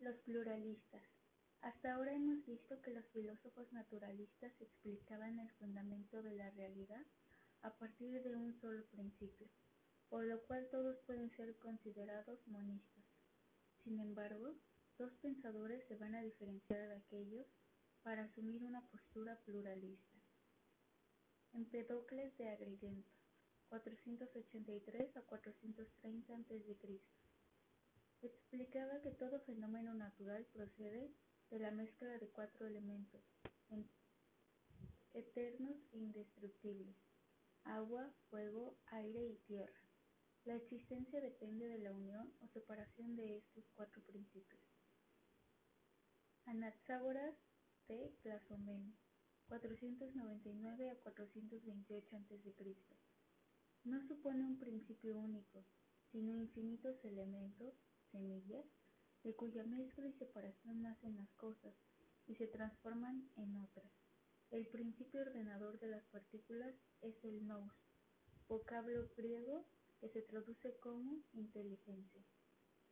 Los pluralistas. Hasta ahora hemos visto que los filósofos naturalistas explicaban el fundamento de la realidad a partir de un solo principio, por lo cual todos pueden ser considerados monistas. Sin embargo, dos pensadores se van a diferenciar de aquellos para asumir una postura pluralista. Empedocles de Agrigento, 483 a 430 a.C. Explicaba que todo fenómeno natural procede de la mezcla de cuatro elementos eternos e indestructibles, agua, fuego, aire y tierra. La existencia depende de la unión o separación de estos cuatro principios. Anaxágoras de Clazomene, 499 a 428 a.C. No supone un principio único, sino infinitos elementos, semillas, de cuya mezcla y separación nacen las cosas y se transforman en otras. El principio ordenador de las partículas es el nous, vocablo griego que se traduce como inteligencia.